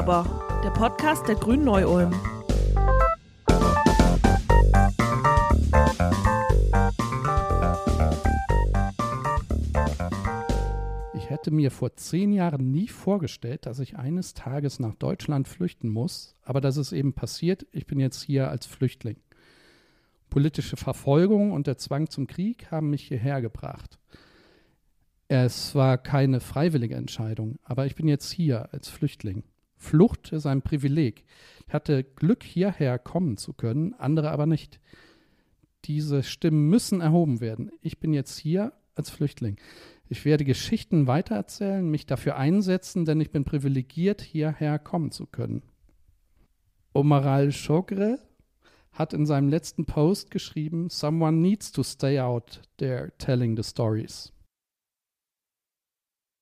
aber, der Podcast der Grünen Neu-Ulm. Ich hätte mir vor zehn Jahren nie vorgestellt, dass ich eines Tages nach Deutschland flüchten muss, aber das ist eben passiert. Ich bin jetzt hier als Flüchtling. Politische Verfolgung und der Zwang zum Krieg haben mich hierher gebracht. Es war keine freiwillige Entscheidung, aber ich bin jetzt hier als Flüchtling. Flucht ist ein Privileg. Ich hatte Glück, hierher kommen zu können, andere aber nicht. Diese Stimmen müssen erhoben werden. Ich bin jetzt hier als Flüchtling. Ich werde Geschichten weitererzählen, mich dafür einsetzen, denn ich bin privilegiert, hierher kommen zu können. Omaral Shogre hat in seinem letzten Post geschrieben, Someone needs to stay out there telling the stories.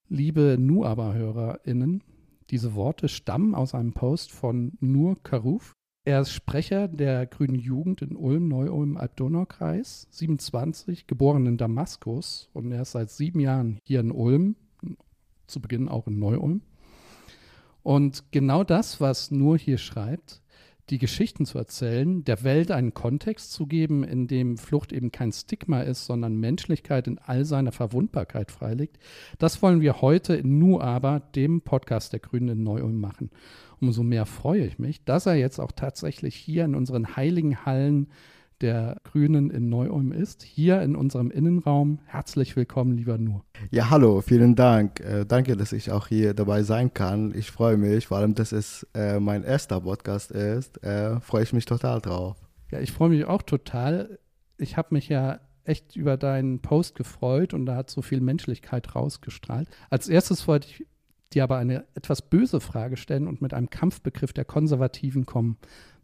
Liebe Nuaba-HörerInnen, diese Worte stammen aus einem Post von Nur Karuf. Er ist Sprecher der Grünen Jugend in Ulm, Neu-Ulm, Alb-Donau-Kreis, 27, geboren in Damaskus und er ist seit sieben Jahren hier in Ulm, zu Beginn auch in Neu-Ulm. Und genau das, was Nur hier schreibt, die Geschichten zu erzählen, der Welt einen Kontext zu geben, in dem Flucht eben kein Stigma ist, sondern Menschlichkeit in all seiner Verwundbarkeit freiliegt. Das wollen wir heute in Nu aber, dem Podcast der Grünen in Neu-Ulm machen. Umso mehr freue ich mich, dass er jetzt auch tatsächlich hier in unseren heiligen Hallen der Grünen in Neu-Ulm ist, hier in unserem Innenraum. Herzlich willkommen, lieber Nur. Ja, hallo, vielen Dank. Äh, danke, dass ich auch hier dabei sein kann. Ich freue mich, vor allem, dass es äh, mein erster Podcast ist. Äh, freue ich mich total drauf. Ja, ich freue mich auch total. Ich habe mich ja echt über deinen Post gefreut und da hat so viel Menschlichkeit rausgestrahlt. Als erstes wollte ich dir aber eine etwas böse Frage stellen und mit einem Kampfbegriff der Konservativen kommen.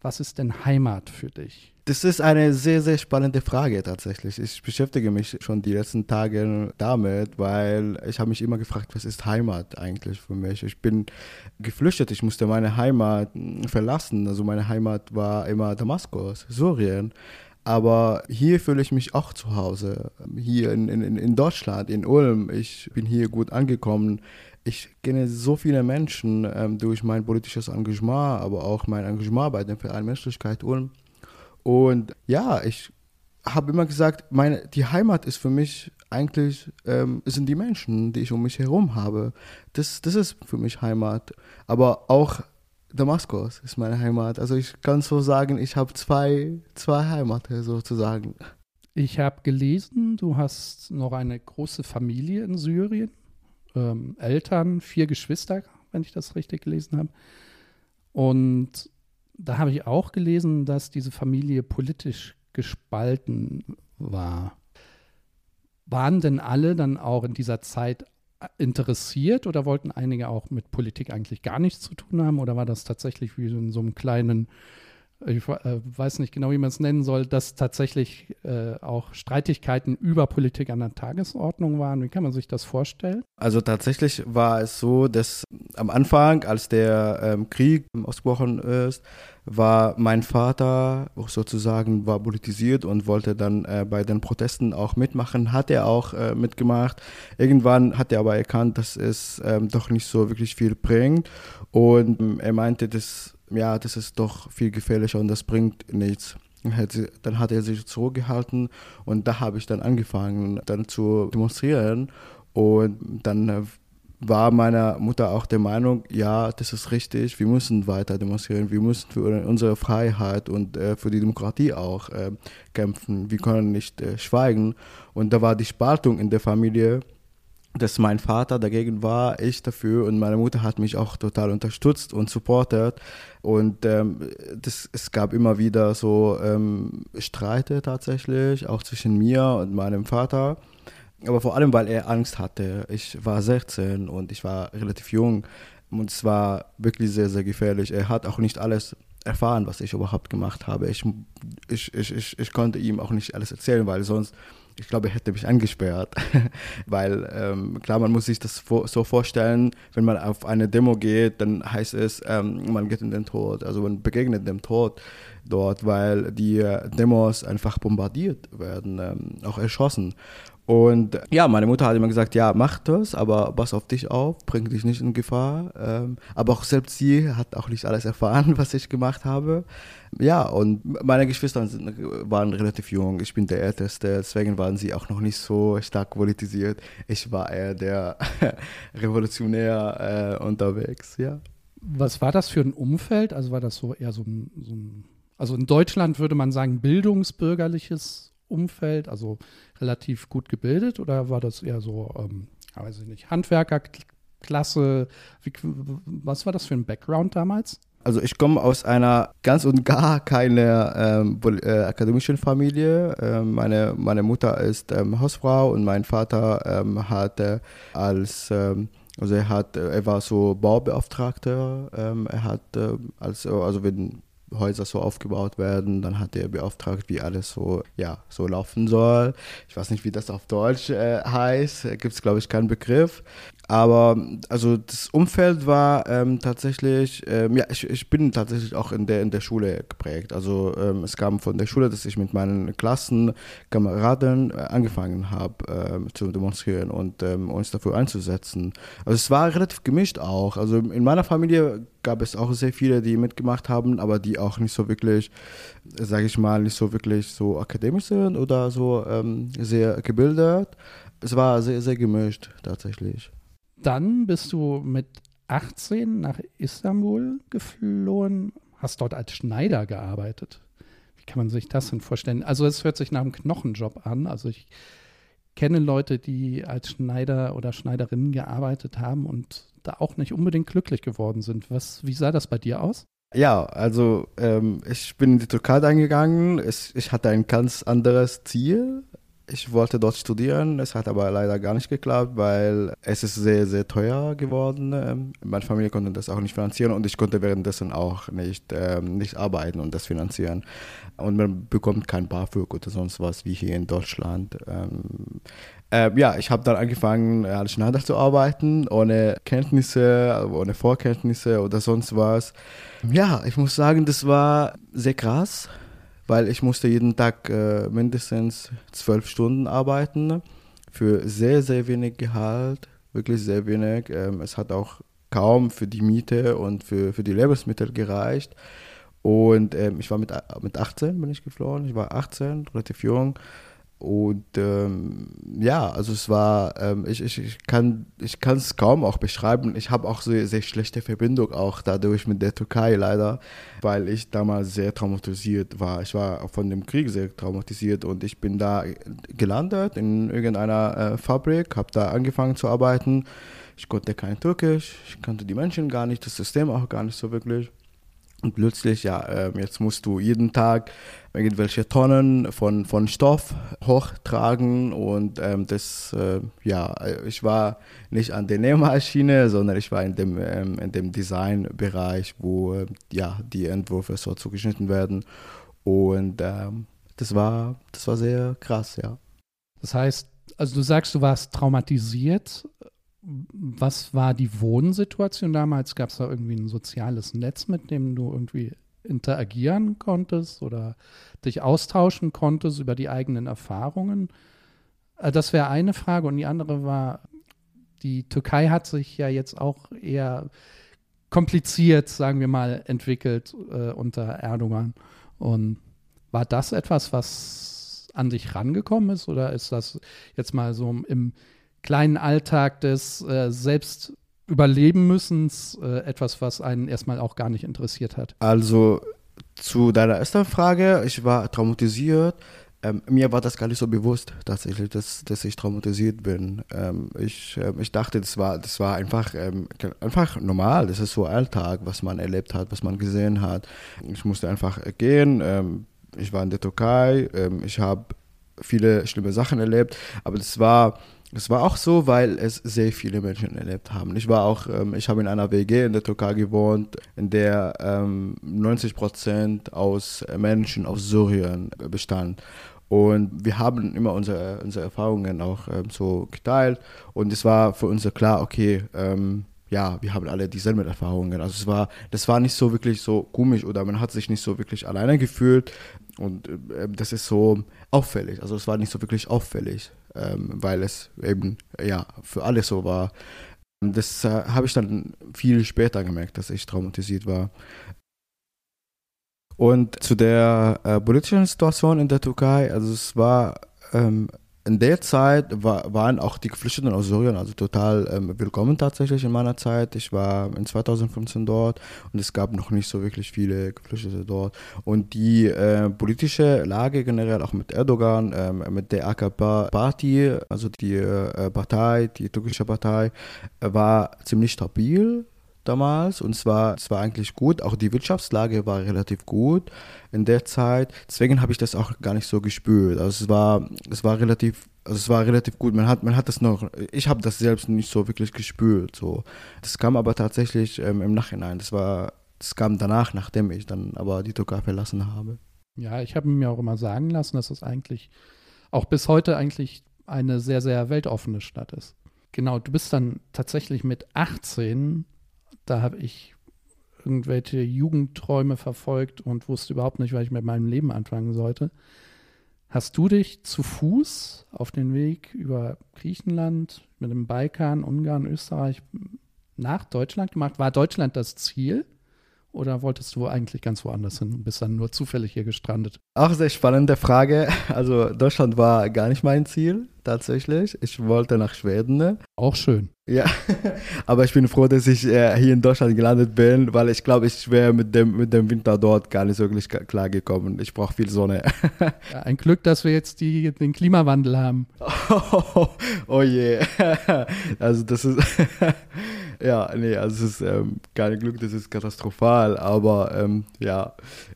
Was ist denn Heimat für dich? Das ist eine sehr, sehr spannende Frage tatsächlich. Ich beschäftige mich schon die letzten Tage damit, weil ich habe mich immer gefragt, was ist Heimat eigentlich für mich? Ich bin geflüchtet, ich musste meine Heimat verlassen. Also meine Heimat war immer Damaskus, Syrien. Aber hier fühle ich mich auch zu Hause. Hier in, in, in Deutschland, in Ulm. Ich bin hier gut angekommen ich kenne so viele Menschen ähm, durch mein politisches Engagement, aber auch mein Engagement bei dem Verein Menschlichkeit Ulm. Und ja, ich habe immer gesagt, meine, die Heimat ist für mich eigentlich, ähm, sind die Menschen, die ich um mich herum habe. Das, das ist für mich Heimat. Aber auch Damaskus ist meine Heimat. Also ich kann so sagen, ich habe zwei, zwei Heimaten sozusagen. Ich habe gelesen, du hast noch eine große Familie in Syrien ähm, Eltern, vier Geschwister, wenn ich das richtig gelesen habe. Und da habe ich auch gelesen, dass diese Familie politisch gespalten war. Waren denn alle dann auch in dieser Zeit interessiert oder wollten einige auch mit Politik eigentlich gar nichts zu tun haben? Oder war das tatsächlich wie in so einem kleinen ich äh, weiß nicht genau, wie man es nennen soll, dass tatsächlich äh, auch Streitigkeiten über Politik an der Tagesordnung waren. Wie kann man sich das vorstellen? Also tatsächlich war es so, dass am Anfang, als der ähm, Krieg ausgebrochen ist, war mein Vater sozusagen war politisiert und wollte dann äh, bei den Protesten auch mitmachen, hat er auch äh, mitgemacht. Irgendwann hat er aber erkannt, dass es ähm, doch nicht so wirklich viel bringt und ähm, er meinte, dass ja, das ist doch viel gefährlicher und das bringt nichts. Dann hat er sich zurückgehalten und da habe ich dann angefangen, dann zu demonstrieren. Und dann äh, war meine Mutter auch der Meinung, ja, das ist richtig, wir müssen weiter demonstrieren, wir müssen für unsere Freiheit und äh, für die Demokratie auch äh, kämpfen, wir können nicht schweigen. Und da war die Spaltung in der Familie dass mein Vater dagegen war, ich dafür und meine Mutter hat mich auch total unterstützt und supportet und ähm, das, es gab immer wieder so ähm, Streite tatsächlich, auch zwischen mir und meinem Vater, aber vor allem, weil er Angst hatte. Ich war 16 und ich war relativ jung und es war wirklich sehr, sehr gefährlich. Er hat auch nicht alles erfahren, was ich überhaupt gemacht habe. Ich, ich, ich, ich, ich konnte ihm auch nicht alles erzählen, weil sonst ich glaube, er hätte mich angesperrt, weil ähm, klar, man muss sich das so vorstellen, wenn man auf eine Demo geht, dann heißt es, ähm, man geht in den Tod, also man begegnet dem Tod dort, weil die Demos einfach bombardiert werden, ähm, auch erschossen. Und ja, meine Mutter hat immer gesagt, ja, mach das, aber pass auf dich auf, bring dich nicht in Gefahr. Ähm, aber auch selbst sie hat auch nicht alles erfahren, was ich gemacht habe. Ja, und meine Geschwister waren relativ jung. Ich bin der Älteste, deswegen waren sie auch noch nicht so stark politisiert. Ich war eher der Revolutionär äh, unterwegs, ja. Was war das für ein Umfeld? Also war das so eher so ein, so ein also in Deutschland würde man sagen, bildungsbürgerliches Umfeld, also relativ gut gebildet oder war das eher so, ähm, weiß ich nicht, Handwerkerklasse? Wie, was war das für ein Background damals? Also ich komme aus einer ganz und gar keine ähm, äh, akademischen Familie. Ähm, meine, meine Mutter ist ähm, Hausfrau und mein Vater ähm, hat äh, als ähm, also er hat er war so Baubeauftragter. Ähm, er hat äh, als also wenn Häuser so aufgebaut werden. Dann hat er beauftragt, wie alles so, ja, so laufen soll. Ich weiß nicht, wie das auf Deutsch äh, heißt. Gibt es, glaube ich, keinen Begriff. Aber also das Umfeld war ähm, tatsächlich, ähm, ja, ich, ich bin tatsächlich auch in der, in der Schule geprägt. Also ähm, es kam von der Schule, dass ich mit meinen Klassenkameraden äh, angefangen habe ähm, zu demonstrieren und ähm, uns dafür einzusetzen. Also es war relativ gemischt auch. Also in meiner Familie gab es auch sehr viele, die mitgemacht haben, aber die auch nicht so wirklich, sage ich mal, nicht so wirklich so akademisch sind oder so ähm, sehr gebildet. Es war sehr, sehr gemischt tatsächlich dann bist du mit 18 nach Istanbul geflohen, hast dort als Schneider gearbeitet. Wie kann man sich das denn vorstellen? Also es hört sich nach einem Knochenjob an. Also ich kenne Leute, die als Schneider oder Schneiderin gearbeitet haben und da auch nicht unbedingt glücklich geworden sind. Was, wie sah das bei dir aus? Ja, also ähm, ich bin in die Türkei eingegangen. Ich, ich hatte ein ganz anderes Ziel ich wollte dort studieren, es hat aber leider gar nicht geklappt, weil es ist sehr, sehr teuer geworden. Ähm, meine Familie konnte das auch nicht finanzieren und ich konnte währenddessen auch nicht, ähm, nicht arbeiten und das finanzieren. Und man bekommt kein BAföG oder sonst was wie hier in Deutschland. Ähm, äh, ja, ich habe dann angefangen, als Schneider zu arbeiten, ohne Kenntnisse, ohne Vorkenntnisse oder sonst was. Ja, ich muss sagen, das war sehr krass weil ich musste jeden Tag äh, mindestens zwölf Stunden arbeiten für sehr, sehr wenig Gehalt, wirklich sehr wenig. Ähm, es hat auch kaum für die Miete und für, für die Lebensmittel gereicht. Und ähm, ich war mit, mit 18 bin ich geflohen, ich war 18, relativ jung und ähm, ja, also es war, ähm, ich, ich, ich kann es kaum auch beschreiben. Ich habe auch so sehr schlechte Verbindung auch dadurch mit der Türkei leider, weil ich damals sehr traumatisiert war. Ich war von dem Krieg sehr traumatisiert und ich bin da gelandet in irgendeiner äh, Fabrik, habe da angefangen zu arbeiten. Ich konnte kein Türkisch, ich kannte die Menschen gar nicht, das System auch gar nicht so wirklich. Und plötzlich, ja, ähm, jetzt musst du jeden Tag irgendwelche Tonnen von, von Stoff hochtragen und ähm, das, äh, ja, ich war nicht an der Nähmaschine, sondern ich war in dem, ähm, in dem Designbereich, wo äh, ja, die Entwürfe so zugeschnitten werden und ähm, das war, das war sehr krass, ja. Das heißt, also du sagst, du warst traumatisiert was war die Wohnsituation damals? Gab es da irgendwie ein soziales Netz, mit dem du irgendwie interagieren konntest oder dich austauschen konntest über die eigenen Erfahrungen? Äh, das wäre eine Frage. Und die andere war, die Türkei hat sich ja jetzt auch eher kompliziert, sagen wir mal, entwickelt äh, unter Erdogan. Und war das etwas, was an dich rangekommen ist? Oder ist das jetzt mal so im kleinen Alltag des äh, selbst überleben müssens äh, etwas, was einen erstmal auch gar nicht interessiert hat? Also zu deiner ersten Frage, ich war traumatisiert. Ähm, mir war das gar nicht so bewusst tatsächlich, dass, dass ich traumatisiert bin. Ähm, ich, ähm, ich dachte, das war, das war einfach, ähm, einfach normal. Das ist so Alltag, was man erlebt hat, was man gesehen hat. Ich musste einfach gehen. Ähm, ich war in der Türkei. Ähm, ich habe viele schlimme Sachen erlebt. Aber das war es war auch so, weil es sehr viele Menschen erlebt haben. Ich war auch, ähm, ich habe in einer WG in der Türkei gewohnt, in der ähm, 90 Prozent aus Menschen aus Syrien bestand. Und wir haben immer unsere, unsere Erfahrungen auch ähm, so geteilt. Und es war für uns klar, okay, ähm, ja, wir haben alle dieselben Erfahrungen. Also es war, das war nicht so wirklich so komisch oder man hat sich nicht so wirklich alleine gefühlt. Und äh, das ist so auffällig. Also es war nicht so wirklich auffällig. Ähm, weil es eben ja für alle so war. Das äh, habe ich dann viel später gemerkt, dass ich traumatisiert war. Und zu der äh, politischen Situation in der Türkei, also es war ähm, in der Zeit war, waren auch die Geflüchteten aus Syrien also total ähm, willkommen tatsächlich in meiner Zeit. Ich war in 2015 dort und es gab noch nicht so wirklich viele Geflüchtete dort. Und die äh, politische Lage generell auch mit Erdogan, ähm, mit der AKP-Party, also die äh, Partei, die türkische Partei, war ziemlich stabil damals und zwar es war eigentlich gut. Auch die Wirtschaftslage war relativ gut in der Zeit. Deswegen habe ich das auch gar nicht so gespürt. Also es war es war relativ also es war relativ gut. Man hat man hat das noch. Ich habe das selbst nicht so wirklich gespürt. So das kam aber tatsächlich ähm, im Nachhinein. Das war das kam danach, nachdem ich dann aber die Türkei verlassen habe. Ja, ich habe mir auch immer sagen lassen, dass es eigentlich auch bis heute eigentlich eine sehr, sehr weltoffene Stadt ist. Genau, du bist dann tatsächlich mit 18 da habe ich irgendwelche Jugendträume verfolgt und wusste überhaupt nicht, was ich mit meinem Leben anfangen sollte. Hast du dich zu Fuß auf den Weg über Griechenland, mit dem Balkan, Ungarn, Österreich nach Deutschland gemacht? War Deutschland das Ziel? Oder wolltest du eigentlich ganz woanders hin und bist dann nur zufällig hier gestrandet? Auch sehr spannende Frage. Also Deutschland war gar nicht mein Ziel, tatsächlich. Ich wollte nach Schweden. Auch schön. Ja, aber ich bin froh, dass ich äh, hier in Deutschland gelandet bin, weil ich glaube, ich wäre mit dem, mit dem Winter dort gar nicht wirklich klar gekommen. Ich brauche viel Sonne. Ein Glück, dass wir jetzt die, den Klimawandel haben. Oh, oh je. Also das ist... ja, nee, also es ist ähm, kein Glück, das ist katastrophal, aber ähm, ja,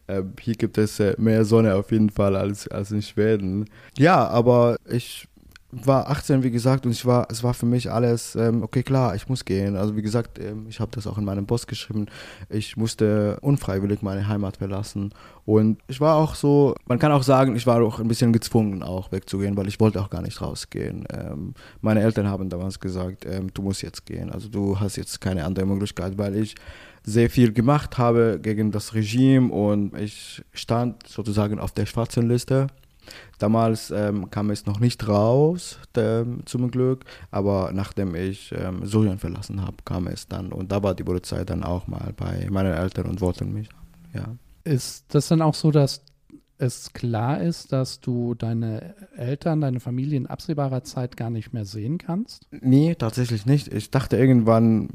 äh, hier gibt es äh, mehr Sonne auf jeden Fall als, als in Schweden. Ja, aber ich war 18, wie gesagt, und ich war, es war für mich alles, ähm, okay, klar, ich muss gehen. Also wie gesagt, ähm, ich habe das auch in meinem Post geschrieben, ich musste unfreiwillig meine Heimat verlassen. Und ich war auch so, man kann auch sagen, ich war auch ein bisschen gezwungen, auch wegzugehen, weil ich wollte auch gar nicht rausgehen. Ähm, meine Eltern haben damals gesagt, ähm, du musst jetzt gehen, also du hast jetzt keine andere Möglichkeit, weil ich sehr viel gemacht habe gegen das Regime und ich stand sozusagen auf der schwarzen Liste Damals ähm, kam es noch nicht raus, der, zum Glück, aber nachdem ich ähm, Syrien verlassen habe, kam es dann. Und da war die Polizei dann auch mal bei meinen Eltern und wollten mich. Ja. Ist das dann auch so, dass es klar ist, dass du deine Eltern, deine Familie in absehbarer Zeit gar nicht mehr sehen kannst? Nee, tatsächlich nicht. Ich dachte irgendwann,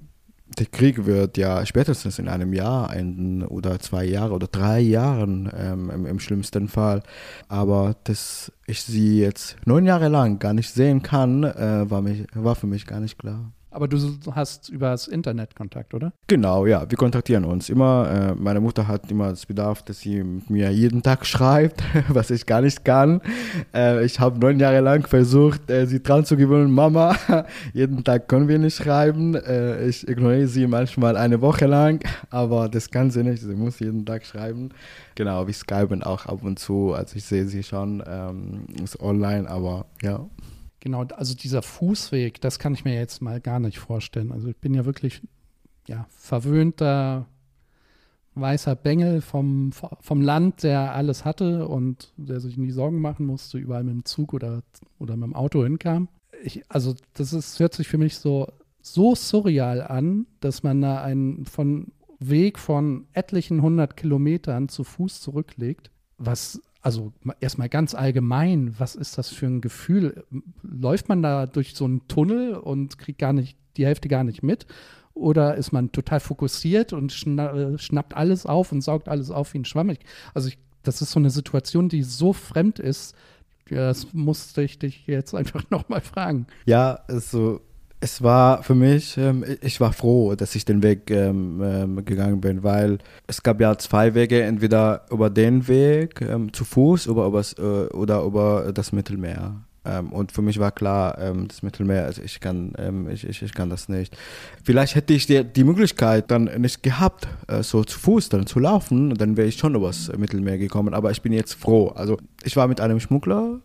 der Krieg wird ja spätestens in einem Jahr enden oder zwei Jahre oder drei Jahren ähm, im, im, schlimmsten Fall. Aber dass ich sie jetzt neun Jahre lang gar nicht sehen kann, äh, war, mich, war für mich gar nicht klar. Aber du hast übers Internet Kontakt, oder? Genau, ja, wir kontaktieren uns immer. Äh, meine Mutter hat immer das Bedarf, dass sie mit mir jeden Tag schreibt, was ich gar nicht kann. Äh, ich habe neun Jahre lang versucht, äh, sie dran zu gewöhnen, Mama, jeden Tag können wir nicht schreiben. Äh, ich ignoriere sie manchmal eine Woche lang, aber das kann sie nicht. Sie muss jeden Tag schreiben. Genau, wir skypen auch ab und zu. Also ich sehe sie schon, ähm, ist online, aber ja. Genau, also dieser Fußweg, das kann ich mir jetzt mal gar nicht vorstellen. Also ich bin ja wirklich ja, verwöhnter weißer Bengel vom, vom Land, der alles hatte und der sich nie Sorgen machen musste, überall mit dem Zug oder, oder mit dem Auto hinkam. Ich, also das ist, hört sich für mich so, so surreal an, dass man da einen von Weg von etlichen hundert Kilometern zu Fuß zurücklegt, was also erstmal ganz allgemein, was ist das für ein Gefühl? Läuft man da durch so einen Tunnel und kriegt gar nicht die Hälfte gar nicht mit? Oder ist man total fokussiert und schna äh, schnappt alles auf und saugt alles auf wie ein Schwamm? Also ich, das ist so eine Situation, die so fremd ist. Das musste ich dich jetzt einfach nochmal fragen. Ja, also es war für mich, ähm, ich war froh, dass ich den Weg ähm, ähm, gegangen bin, weil es gab ja zwei Wege, entweder über den Weg ähm, zu Fuß über, übers, äh, oder über das Mittelmeer. Ähm, und für mich war klar, ähm, das Mittelmeer, also ich kann, ich, ich, ich kann das nicht. Vielleicht hätte ich die, die Möglichkeit dann nicht gehabt, äh, so zu Fuß dann zu laufen, dann wäre ich schon übers Mittelmeer gekommen. Aber ich bin jetzt froh. Also ich war mit einem Schmuggler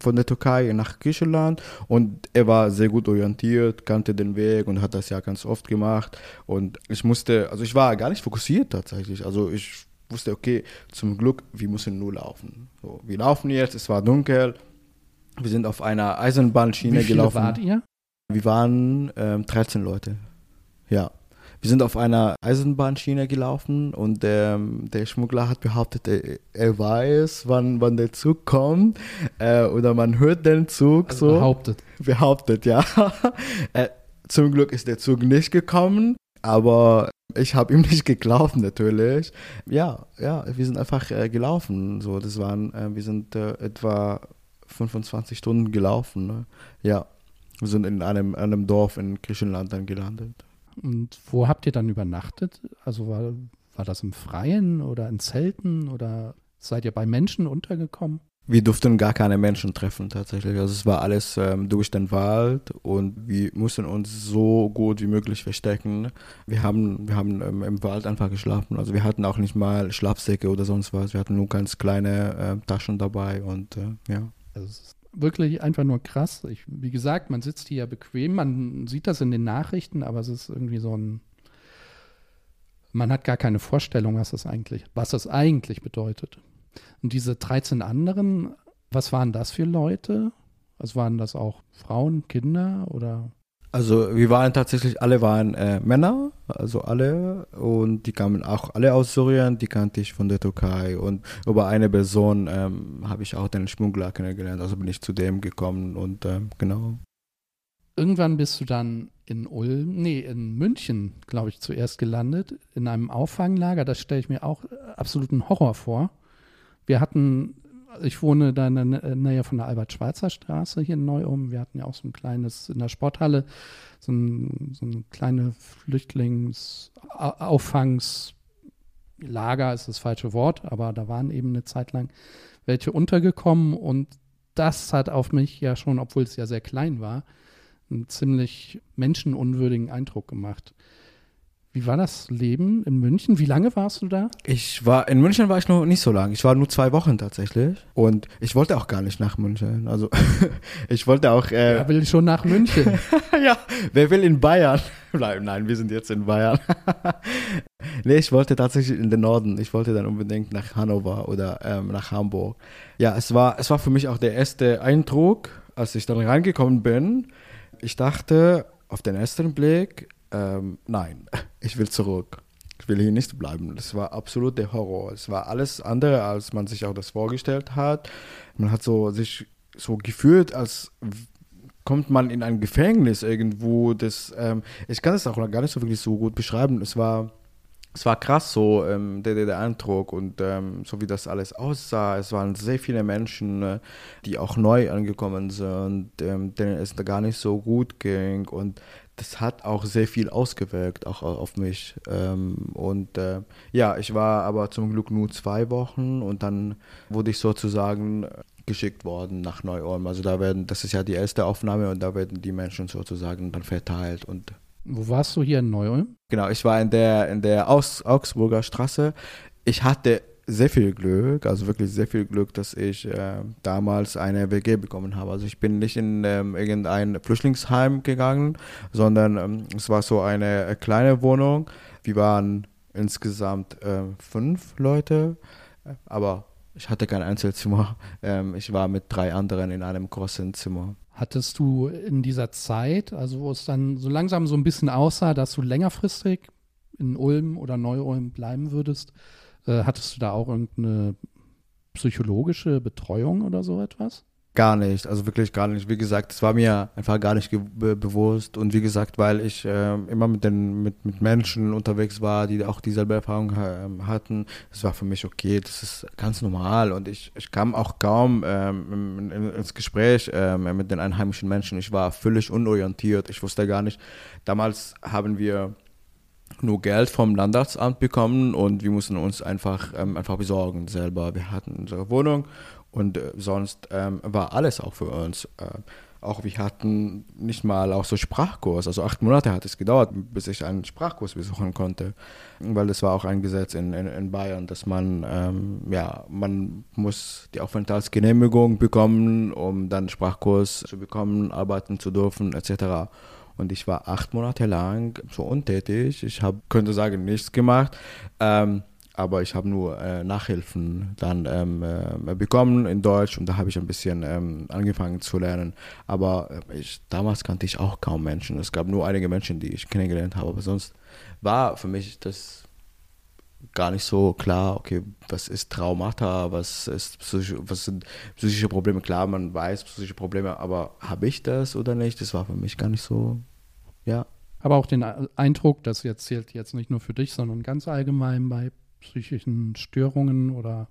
von der Türkei nach Griechenland und er war sehr gut orientiert, kannte den Weg und hat das ja ganz oft gemacht und ich musste, also ich war gar nicht fokussiert tatsächlich, also ich wusste, okay, zum Glück, wir müssen nur laufen. So, wir laufen jetzt, es war dunkel, Wir sind auf einer Eisenbahnschiene Wie viele gelaufen. wart ihr? Wir waren ähm, 13 Leute. Ja. Wir sind auf einer Eisenbahnschiene gelaufen und ähm, der Schmuggler hat behauptet, er, er weiß, wann, wann der Zug kommt. Äh, oder man hört den Zug Also so. behauptet. Behauptet, ja. äh, zum Glück ist der Zug nicht gekommen, aber ich habe ihm nicht geglaubt natürlich. Ja, ja, wir sind einfach äh, gelaufen. So, das waren, äh, wir sind äh, etwa 25 Stunden gelaufen. Ne? Ja, wir sind in einem, einem Dorf in Griechenland dann gelandet. Und wo habt ihr dann übernachtet? Also war, war das im Freien oder in Zelten oder seid ihr bei Menschen untergekommen? Wir durften gar keine Menschen treffen tatsächlich. Also es war alles ähm, durch den Wald und wir mussten uns so gut wie möglich verstecken. Wir haben, wir haben ähm, im Wald einfach geschlafen. Also wir hatten auch nicht mal Schlafsäcke oder sonst was. Wir hatten nur ganz kleine äh, Taschen dabei und äh, ja. Also es ist wirklich einfach nur krass. Ich, wie gesagt, man sitzt hier ja bequem, man sieht das in den Nachrichten, aber es ist irgendwie so ein. Man hat gar keine Vorstellung, was das eigentlich, was das eigentlich bedeutet. Und diese 13 anderen, was waren das für Leute? Also waren das auch Frauen, Kinder oder? Also wir waren tatsächlich, alle waren äh, Männer, also alle und die kamen auch alle aus Syrien, die kannte ich von der Türkei und über eine Person ähm, habe ich auch den Schmuggler kennengelernt, also bin ich zu dem gekommen und ähm, genau. Irgendwann bist du dann in Ulm, nee, in München, glaube ich, zuerst gelandet, in einem Auffanglager. Das stelle ich mir auch absoluten Horror vor. Wir hatten, ich wohne da in der Nä- Nähe von der Albert-Schweitzer-Straße hier in Neu-Ulm. Wir hatten ja auch so ein kleines, in der Sporthalle, so ein, so ein kleine Flüchtlingsauffangs- Lager ist das falsche Wort, aber da waren eben eine Zeit lang welche untergekommen und das hat auf mich ja schon, obwohl es ja sehr klein war, einen ziemlich menschenunwürdigen Eindruck gemacht. Wie war das Leben in München? Wie lange warst du da? Ich war, in München war ich noch nicht so lange, ich war nur zwei Wochen tatsächlich und ich wollte auch gar nicht nach München, also ich wollte auch, äh, Er will schon nach München. ja, wer will in Bayern bleiben? Nein, wir sind jetzt in Bayern. nee, ich wollte tatsächlich in den Norden. Ich wollte dann unbedingt nach Hannover oder ähm, nach Hamburg. Ja, es war, es war für mich auch der erste Eindruck, als ich dann reingekommen bin. Ich dachte auf den ersten Blick, ähm, nein, ich will zurück. Ich will hier nicht bleiben. Das war absolut der Horror. Es war alles andere, als man sich auch das vorgestellt hat. Man hat so sich so gefühlt, als kommt man in ein Gefängnis irgendwo. Das, ähm, ich kann es auch gar nicht so wirklich so gut beschreiben. Es war, es war krass so, ähm, der, der, der Eindruck und ähm, so wie das alles aussah. Es waren sehr viele Menschen, äh, die auch neu angekommen sind, ähm, denen es da gar nicht so gut ging und das hat auch sehr viel ausgewirkt, auch auf mich. Ähm, und äh, ja, ich war aber zum Glück nur zwei Wochen und dann wurde ich sozusagen geschickt worden nach Neu-Ulm. Also da werden, das ist ja die erste Aufnahme und da werden die Menschen sozusagen dann verteilt und Wo warst du hier in Neu-Ulm? Genau, ich war in der, in der Aus, Augsburger Straße. Ich hatte sehr viel Glück, also wirklich sehr viel Glück, dass ich äh, damals eine WG bekommen habe. Also ich bin nicht in ähm, irgendein Flüchtlingsheim gegangen, sondern ähm, es war so eine äh, kleine Wohnung. Wir waren insgesamt äh, fünf Leute, aber ich hatte kein Einzelzimmer. Ähm, ich war mit drei anderen in einem großen Zimmer. Hattest du in dieser Zeit, also wo es dann so langsam so ein bisschen aussah, dass du längerfristig in Ulm oder Neu-Ulm bleiben würdest, äh, hattest du da auch irgendeine psychologische Betreuung oder so etwas? Gar nicht, also wirklich gar nicht. Wie gesagt, es war mir einfach gar nicht be bewusst und wie gesagt, weil ich äh, immer mit den mit, mit Menschen unterwegs war, die auch dieselbe Erfahrung äh, hatten, es war für mich okay, das ist ganz normal und ich, ich kam auch kaum ähm, in, in, ins Gespräch äh, mit den einheimischen Menschen. Ich war völlig unorientiert, ich wusste gar nicht. Damals haben wir nur Geld vom Landratsamt bekommen und wir mussten uns einfach, ähm, einfach besorgen selber. Wir hatten unsere Wohnung und äh, sonst ähm, war alles auch für uns. Äh, auch wir hatten nicht mal auch so Sprachkurs. Also acht Monate hat es gedauert, bis ich einen Sprachkurs besuchen konnte. Weil das war auch ein Gesetz in, in, in Bayern, dass man, ähm, ja, man muss die Aufenthaltsgenehmigung bekommen, um dann Sprachkurs zu bekommen, arbeiten zu dürfen, etc. Und ich war acht Monate lang so untätig. Ich habe, könnte sagen, nichts gemacht. Ähm, aber ich habe nur äh, Nachhilfen dann ähm, äh, bekommen in Deutsch und da habe ich ein bisschen ähm, angefangen zu lernen. Aber äh, ich, damals kannte ich auch kaum Menschen. Es gab nur einige Menschen, die ich kennengelernt habe, aber sonst war für mich das gar nicht so klar, okay, was ist Traumata, was, ist psychische, was sind psychische Probleme. Klar, man weiß psychische Probleme, aber habe ich das oder nicht? Das war für mich gar nicht so, ja. Aber auch den Eindruck, das jetzt zählt jetzt nicht nur für dich, sondern ganz allgemein bei psychischen Störungen oder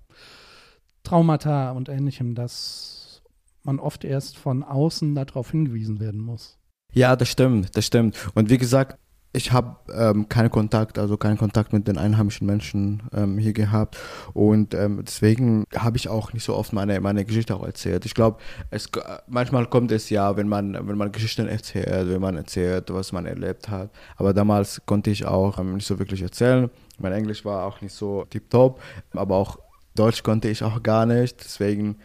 Traumata und ähnlichem, dass man oft erst von außen darauf hingewiesen werden muss. Ja, das stimmt, das stimmt. Und wie gesagt, ich habe ähm, keinen Kontakt, also keinen Kontakt mit den einheimischen Menschen ähm, hier gehabt und ähm, deswegen habe ich auch nicht so oft meine, meine Geschichte auch erzählt. Ich glaube, manchmal kommt es ja, wenn man wenn man Geschichten erzählt, wenn man erzählt, was man erlebt hat. Aber damals konnte ich auch ähm, nicht so wirklich erzählen. Mein Englisch war auch nicht so tiptop, aber auch Deutsch konnte ich auch gar nicht. Deswegen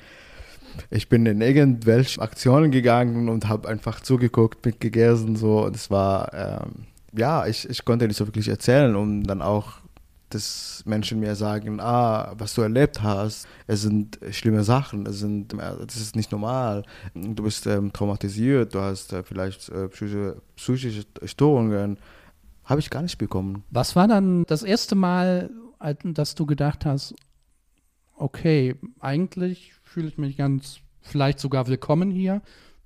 ich bin in irgendwelche Aktionen gegangen und habe einfach zugeguckt, mitgegessen so und es war ähm, ja, ich, ich konnte nicht so wirklich erzählen und dann auch, dass Menschen mir sagen, ah, was du erlebt hast, es sind schlimme Sachen, es sind, das ist nicht normal, du bist ähm, traumatisiert, du hast äh, vielleicht äh, psychische, psychische Störungen, habe ich gar nicht bekommen. Was war dann das erste Mal, dass du gedacht hast, okay, eigentlich fühle ich mich ganz, vielleicht sogar willkommen hier,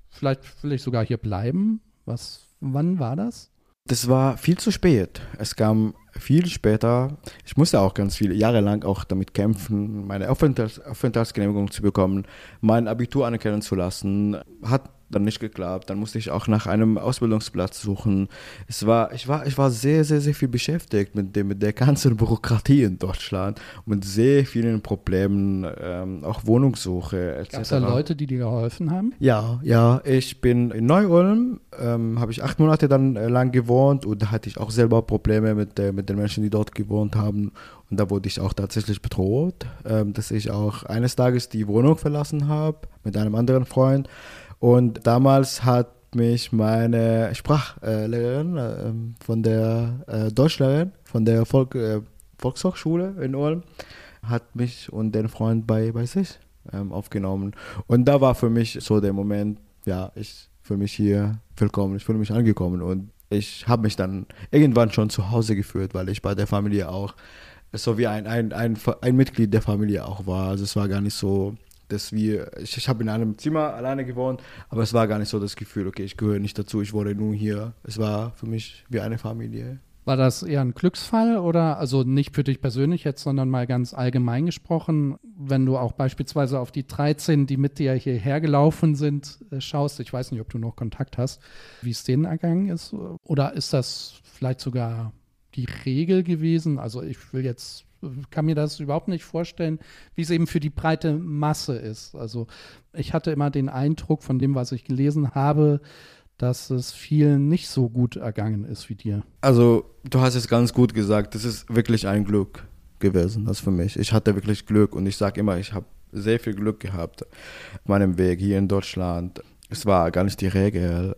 vielleicht will ich sogar hier bleiben? Was, wann war das? Das war viel zu spät. Es kam viel später. Ich musste auch ganz viele Jahre lang auch damit kämpfen, meine Aufenthalts Aufenthaltsgenehmigung zu bekommen, mein Abitur anerkennen zu lassen. Hat dann nicht geklappt. Dann musste ich auch nach einem Ausbildungsplatz suchen. Es war, ich, war, ich war sehr, sehr, sehr viel beschäftigt mit, dem, mit der ganzen Bürokratie in Deutschland, mit sehr vielen Problemen, ähm, auch Wohnungssuche etc. Gab es da Leute, die dir geholfen haben? Ja, ja. Ich bin in Neu-Ulm, ähm, habe ich acht Monate dann äh, lang gewohnt und da hatte ich auch selber Probleme mit, äh, mit den Menschen, die dort gewohnt haben. Und da wurde ich auch tatsächlich bedroht, ähm, dass ich auch eines Tages die Wohnung verlassen habe mit einem anderen Freund. Und damals hat mich meine Sprachlehrerin äh, von der äh, Deutschlehrerin von der Volk, äh, Volkshochschule in Ulm hat mich und den Freund bei, bei sich ähm, aufgenommen. Und da war für mich so der Moment, ja, ich fühle mich hier willkommen, ich fühle mich angekommen und ich habe mich dann irgendwann schon zu Hause gefühlt, weil ich bei der Familie auch so wie ein, ein, ein, ein Mitglied der Familie auch war. Also es war gar nicht so dass wir, ich, ich habe in einem Zimmer alleine gewohnt, aber es war gar nicht so das Gefühl, okay, ich gehöre nicht dazu, ich wurde nur hier. Es war für mich wie eine Familie. War das eher ein Glücksfall oder, also nicht für dich persönlich jetzt, sondern mal ganz allgemein gesprochen, wenn du auch beispielsweise auf die 13, die mit dir hierher gelaufen sind, äh, schaust, ich weiß nicht, ob du noch Kontakt hast, wie es denen ergangen ist, oder ist das vielleicht sogar die Regel gewesen? Also ich will jetzt kann mir das überhaupt nicht vorstellen, wie es eben für die breite Masse ist. Also ich hatte immer den Eindruck von dem, was ich gelesen habe, dass es vielen nicht so gut ergangen ist wie dir. Also du hast es ganz gut gesagt, das ist wirklich ein Glück gewesen, das für mich. Ich hatte wirklich Glück und ich sage immer, ich habe sehr viel Glück gehabt auf meinem Weg hier in Deutschland. Es war gar nicht die Regel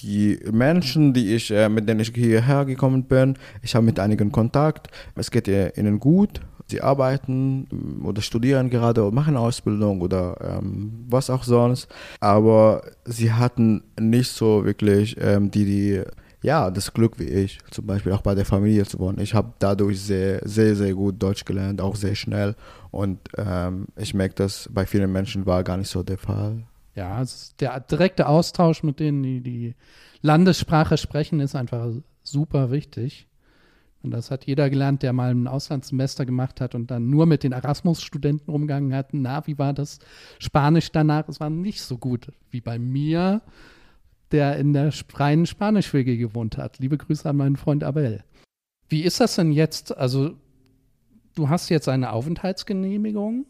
die Menschen, die ich, äh, mit denen ich hierher gekommen bin, ich habe mit einigen Kontakt. Es geht ihnen gut. Sie arbeiten ähm, oder studieren gerade oder machen Ausbildung oder ähm, was auch sonst. Aber sie hatten nicht so wirklich ähm, die, die, ja, das Glück wie ich, zum Beispiel auch bei der Familie zu wohnen. Ich habe dadurch sehr, sehr, sehr gut Deutsch gelernt, auch sehr schnell. Und ähm, ich merke, dass bei vielen Menschen war gar nicht so der Fall. Ja, der direkte Austausch mit denen, die die Landessprache sprechen, ist einfach super wichtig. Und das hat jeder gelernt, der mal ein Auslandssemester gemacht hat und dann nur mit den Erasmus-Studenten rumgegangen hat. Na, wie war das Spanisch danach? Es war nicht so gut wie bei mir, der in der freien Spanisch-WG gewohnt hat. Liebe Grüße an meinen Freund Abel. Wie ist das denn jetzt? Also, du hast jetzt eine Aufenthaltsgenehmigung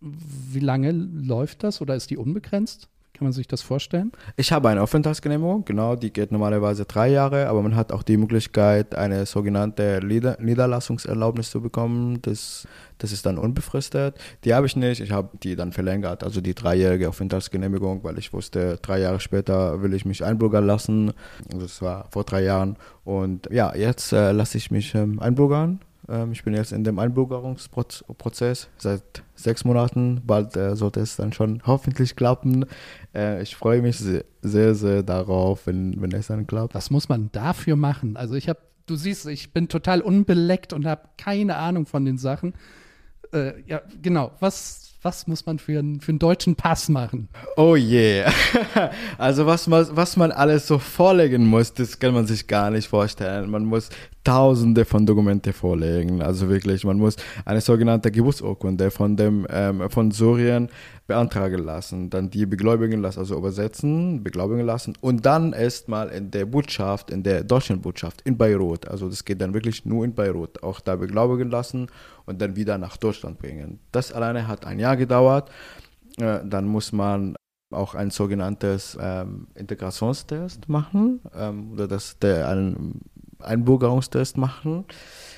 wie lange läuft das oder ist die unbegrenzt? Kann man sich das vorstellen? Ich habe eine Aufenthaltsgenehmigung, genau, die geht normalerweise drei Jahre, aber man hat auch die Möglichkeit, eine sogenannte Niederlassungserlaubnis zu bekommen. Das, das ist dann unbefristet. Die habe ich nicht, ich habe die dann verlängert, also die dreijährige Aufenthaltsgenehmigung, weil ich wusste, drei Jahre später will ich mich einbürgern lassen. Also das war vor drei Jahren. Und ja, jetzt äh, lasse ich mich ähm, einbürgern ich bin jetzt in dem Einbürgerungsprozess seit sechs Monaten. Bald äh, sollte es dann schon hoffentlich klappen. Äh, ich freue mich sehr, sehr, sehr darauf, wenn, wenn es dann klappt. Was muss man dafür machen? Also ich habe, du siehst, ich bin total unbeleckt und habe keine Ahnung von den Sachen. Äh, ja, genau. Was, was muss man für, einen, für einen deutschen Pass machen? Oh je. Yeah. Also was man, was man alles so vorlegen muss, das kann man sich gar nicht vorstellen. Man muss tausende von Dokumente vorlegen. Also wirklich, man muss eine sogenannte Geburtsurkunde von dem ähm, von Syrien beantragen lassen, dann die begläubigen lassen, also übersetzen, beglaubigen lassen und dann erstmal in der Botschaft, in der deutschen Botschaft in Beirut, also das geht dann wirklich nur in Beirut, auch da beglaubigen lassen und dann wieder nach Deutschland bringen. Das alleine hat ein Jahr gedauert. Äh, dann muss man auch ein sogenanntes ähm, Integrationstest machen ähm, oder das, der, einen Einbürgerungstest machen.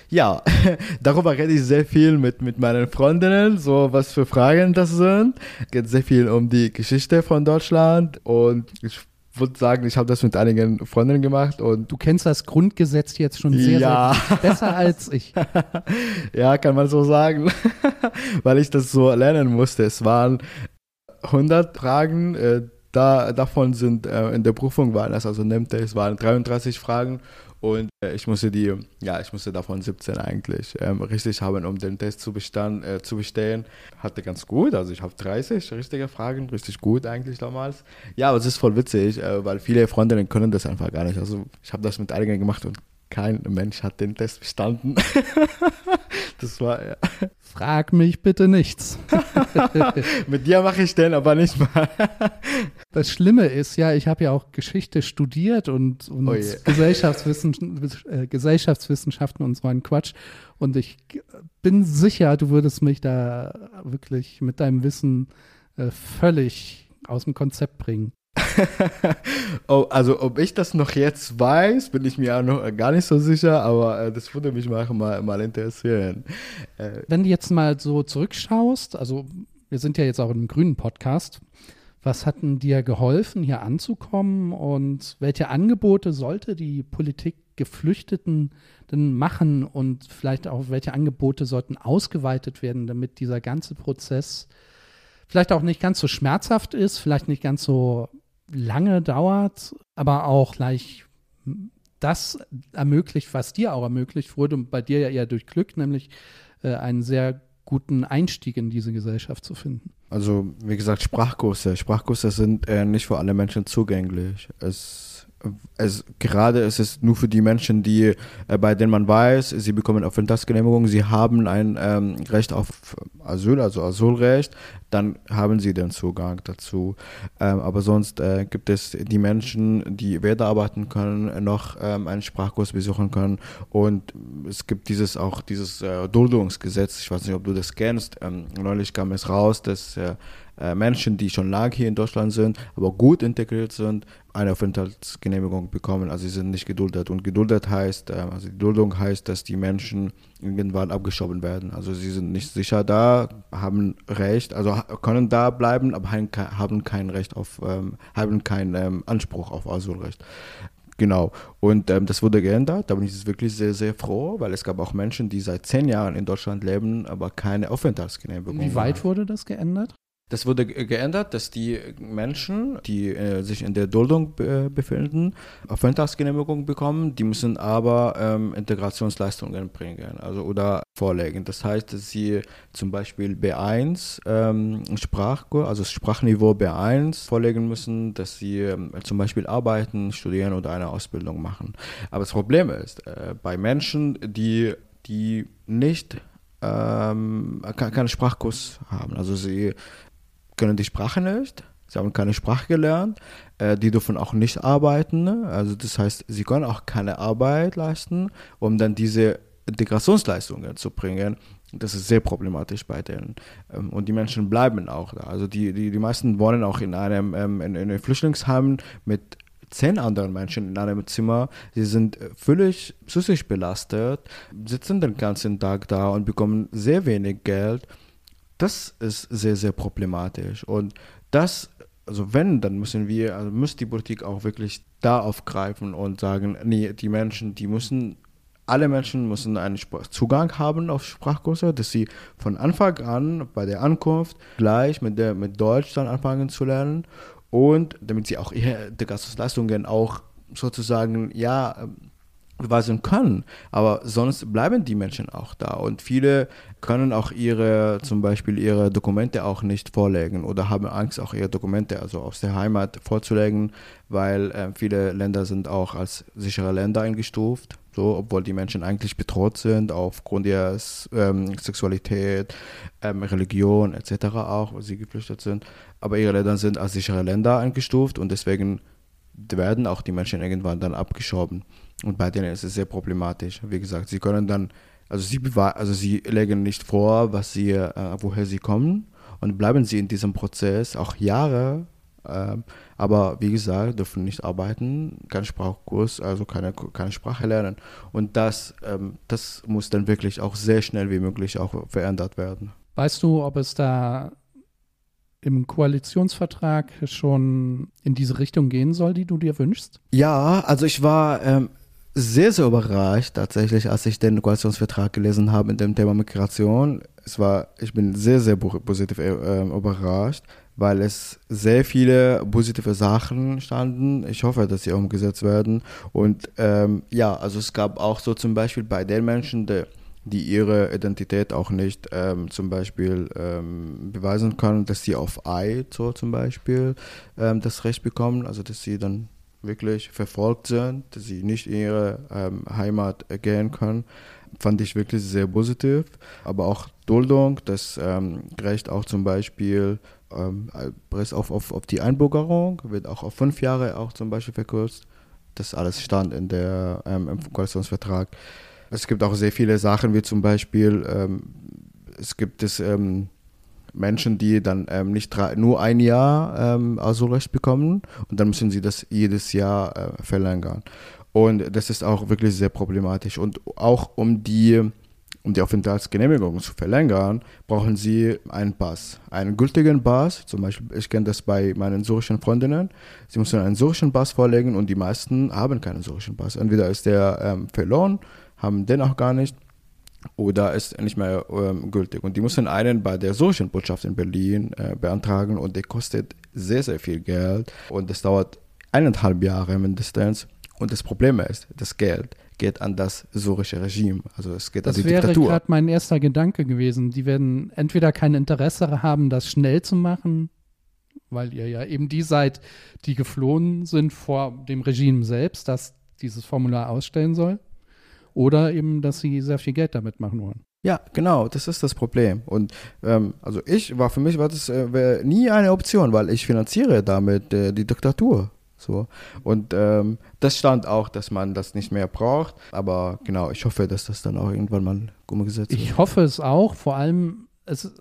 Ja, darüber rede ich sehr viel mit, mit meinen Freundinnen, so was für Fragen das sind. Es geht sehr viel um die Geschichte von Deutschland und ich würde sagen, ich habe das mit einigen Freundinnen gemacht und du kennst das Grundgesetz jetzt schon sehr, ja. sehr besser als ich. ja, kann man so sagen, weil ich das so lernen musste. Es waren 100 Fragen, äh, da, davon sind äh, in der Prüfung waren das also nimmt es waren 33 Fragen und äh, ich musste die, ja, ich musste davon 17 eigentlich ähm, richtig haben, um den Test zu, bestand, äh, zu bestehen. Hatte ganz gut, also ich habe 30 richtige Fragen, richtig gut eigentlich damals. Ja, aber es ist voll witzig, äh, weil viele Freundinnen können das einfach gar nicht. Also ich habe das mit einigen gemacht und kein Mensch hat den Test bestanden. das war ja. Frag mich bitte nichts. Mit dir mache ich den aber nicht mal. das Schlimme ist ja, ich habe ja auch Geschichte studiert und, und oh Gesellschaftswissen, äh, Gesellschaftswissenschaften und so einen Quatsch. Und ich bin sicher, du würdest mich da wirklich mit deinem Wissen äh, völlig aus dem Konzept bringen. oh, also ob ich das noch jetzt weiß, bin ich mir auch noch gar nicht so sicher, aber äh, das würde mich mal, mal, interessieren. Äh, Wenn du jetzt mal so zurückschaust, also wir sind ja jetzt auch einem grünen Podcast, was hat denn dir geholfen, hier anzukommen und welche Angebote sollte die Politik Geflüchteten denn machen und vielleicht auch welche Angebote sollten ausgeweitet werden, damit dieser ganze Prozess vielleicht auch nicht ganz so schmerzhaft ist, vielleicht nicht ganz so lange dauert, aber auch gleich das ermöglicht, was dir auch ermöglicht wurde, und bei dir ja eher durch Glück, nämlich äh, einen sehr guten Einstieg in diese Gesellschaft zu finden. Also, wie gesagt, Sprachkurse. Sprachkurse sind äh, nicht für alle Menschen zugänglich. Es es, gerade ist es nur für die Menschen, die, äh, bei denen man weiß, sie bekommen Aufenthaltsgenehmigung, sie haben ein ähm, Recht auf Asyl, also Asylrecht, dann haben sie den Zugang dazu. Ähm, aber sonst äh, gibt es die Menschen, die weder arbeiten können, noch ähm, einen Sprachkurs besuchen können. Und es gibt dieses auch dieses äh, Duldungsgesetz, ich weiß nicht, ob du das kennst. Ähm, neulich kam es raus, dass äh, Menschen, die schon lange hier in Deutschland sind, aber gut integriert sind, eine Aufenthaltsgenehmigung bekommen. Also sie sind nicht geduldet. Und geduldet heißt, äh, also die Duldung heißt, dass die Menschen irgendwann abgeschoben werden. Also sie sind nicht sicher da, haben Recht, also können da bleiben, aber haben kein Recht auf, ähm, haben keinen ähm, Anspruch auf Asylrecht. Genau. Und ähm, das wurde geändert. Da bin ich wirklich sehr, sehr froh, weil es gab auch Menschen, die seit zehn Jahren in Deutschland leben, aber keine Aufenthaltsgenehmigung. Wie weit haben. wurde das geändert? Das wurde geändert, dass die Menschen, die äh, sich in der Duldung be befinden, Aufenthaltsgenehmigung bekommen. Die müssen aber ähm, Integrationsleistungen bringen, also oder vorlegen. Das heißt, dass sie zum Beispiel B1 ähm, Sprachkurs, also Sprachniveau B1 vorlegen müssen, dass sie ähm, zum Beispiel arbeiten, studieren oder eine Ausbildung machen. Aber das Problem ist, äh, bei Menschen, die die nicht ähm, keinen Sprachkurs haben. Also sie können die Sprache nicht. Sie haben keine Sprache gelernt. Äh, die dürfen auch nicht arbeiten. Ne? Also das heißt, sie können auch keine Arbeit leisten, um dann diese Integrationsleistungen zu bringen. Das ist sehr problematisch bei denen. Ähm, und die Menschen bleiben auch da. Also die, die, die meisten wohnen auch in einem, ähm, in, in einem Flüchtlingsheim mit zehn anderen Menschen in einem Zimmer. Sie sind völlig psychisch belastet, sitzen den ganzen Tag da und bekommen sehr wenig Geld das ist sehr, sehr problematisch. Und das, also wenn, dann müssen wir, also muss die Politik auch wirklich da aufgreifen und sagen, nee, die Menschen, die müssen alle Menschen müssen einen Zugang haben auf Sprachkurse, dass sie von Anfang an bei der Ankunft gleich mit, der, mit Deutsch dann anfangen zu lernen und damit sie auch ihre Gasleistungen auch sozusagen, ja, beweisen können. Aber sonst bleiben die Menschen auch da und viele können auch ihre, zum Beispiel ihre Dokumente auch nicht vorlegen oder haben Angst, auch ihre Dokumente also aus der Heimat vorzulegen, weil äh, viele Länder sind auch als sichere Länder eingestuft. So, obwohl die Menschen eigentlich bedroht sind aufgrund ihrer ähm, Sexualität, ähm, Religion etc. auch, weil sie geflüchtet sind. Aber ihre Länder sind als sichere Länder eingestuft und deswegen werden auch die Menschen irgendwann dann abgeschoben. Und bei denen ist es sehr problematisch. Wie gesagt, sie können dann, also sie, also sie legen nicht vor, was sie, äh, woher sie kommen und bleiben sie in diesem Prozess auch Jahre. Äh, aber wie gesagt, dürfen nicht arbeiten, keinen Sprachkurs, also keine, keine Sprache lernen. Und das, ähm, das muss dann wirklich auch sehr schnell wie möglich auch verändert werden. Weißt du, ob es da im Koalitionsvertrag schon in diese Richtung gehen soll, die du dir wünschst? Ja, also ich war ähm, sehr, sehr überrascht tatsächlich, als ich den Koalitionsvertrag gelesen habe in dem Thema Migration. Es war, ich bin sehr, sehr positiv äh, überrascht, weil es sehr viele positive Sachen standen. Ich hoffe, dass sie umgesetzt werden. Und ähm, ja, also es gab auch so zum Beispiel bei den Menschen, die, die ihre Identität auch nicht ähm, zum Beispiel ähm, beweisen können, dass sie auf Ei so zum Beispiel ähm, das Recht bekommen, also dass sie dann wirklich verfolgt sind, dass sie nicht in ihre ähm, Heimat gehen können, fand ich wirklich sehr positiv. Aber auch Duldung, das ähm, Recht auch zum Beispiel ähm, auf, auf, auf die Einbürgerung, wird auch auf fünf Jahre auch zum Beispiel verkürzt. Das alles stand in der, ähm, im Koalitionsvertrag. Es gibt auch sehr viele Sachen, wie zum Beispiel, ähm, es gibt es ähm, Menschen, die dann ähm, nicht nur ein Jahr ähm, Asylrecht bekommen und dann müssen sie das jedes Jahr äh, verlängern. Und das ist auch wirklich sehr problematisch. Und auch um die, um die Aufenthaltsgenehmigung zu verlängern, brauchen sie einen Pass, einen gültigen Pass. Zum Beispiel, ich kenne das bei meinen syrischen Freundinnen. Sie müssen einen syrischen Pass vorlegen und die meisten haben keinen syrischen Pass. Entweder ist der ähm, verloren, haben den auch gar nicht oder ist nicht mehr ähm, gültig. Und die müssen einen bei der syrischen Botschaft in Berlin äh, beantragen und der kostet sehr, sehr viel Geld und das dauert eineinhalb Jahre mindestens. Und das Problem ist, das Geld geht an das syrische Regime. Also es geht das an die wäre Diktatur. gerade mein erster Gedanke gewesen. Die werden entweder kein Interesse haben, das schnell zu machen, weil ihr ja eben die seid, die geflohen sind vor dem Regime selbst, das dieses Formular ausstellen soll oder eben, dass sie sehr viel Geld damit machen wollen. Ja, genau, das ist das Problem. Und ähm, also ich war für mich war das äh, nie eine Option, weil ich finanziere damit äh, die Diktatur. So. Und ähm, das stand auch, dass man das nicht mehr braucht. Aber genau, ich hoffe, dass das dann auch irgendwann mal umgesetzt wird. Ich hoffe es auch. Vor allem, es,